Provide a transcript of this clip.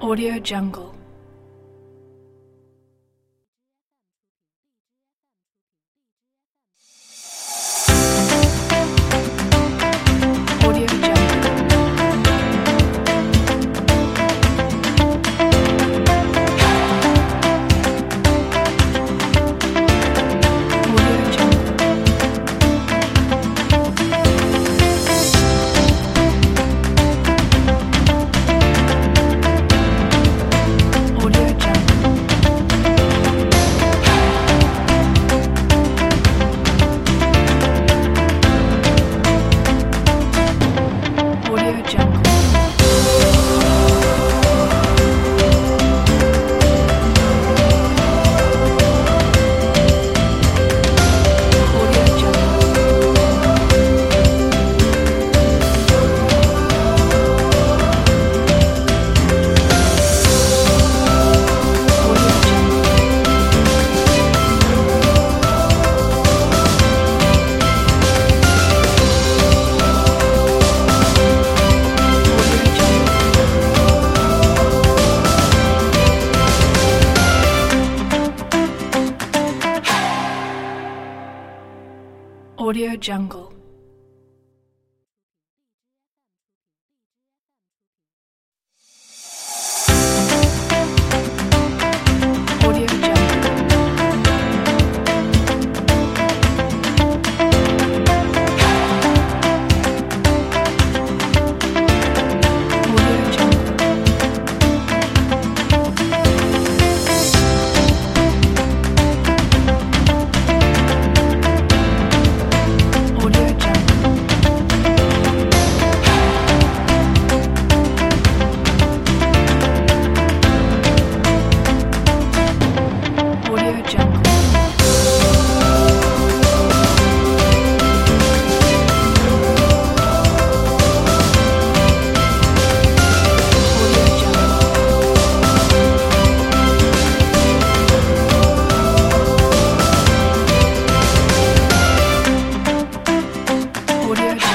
Audio Jungle. Audio Jungle. Audio.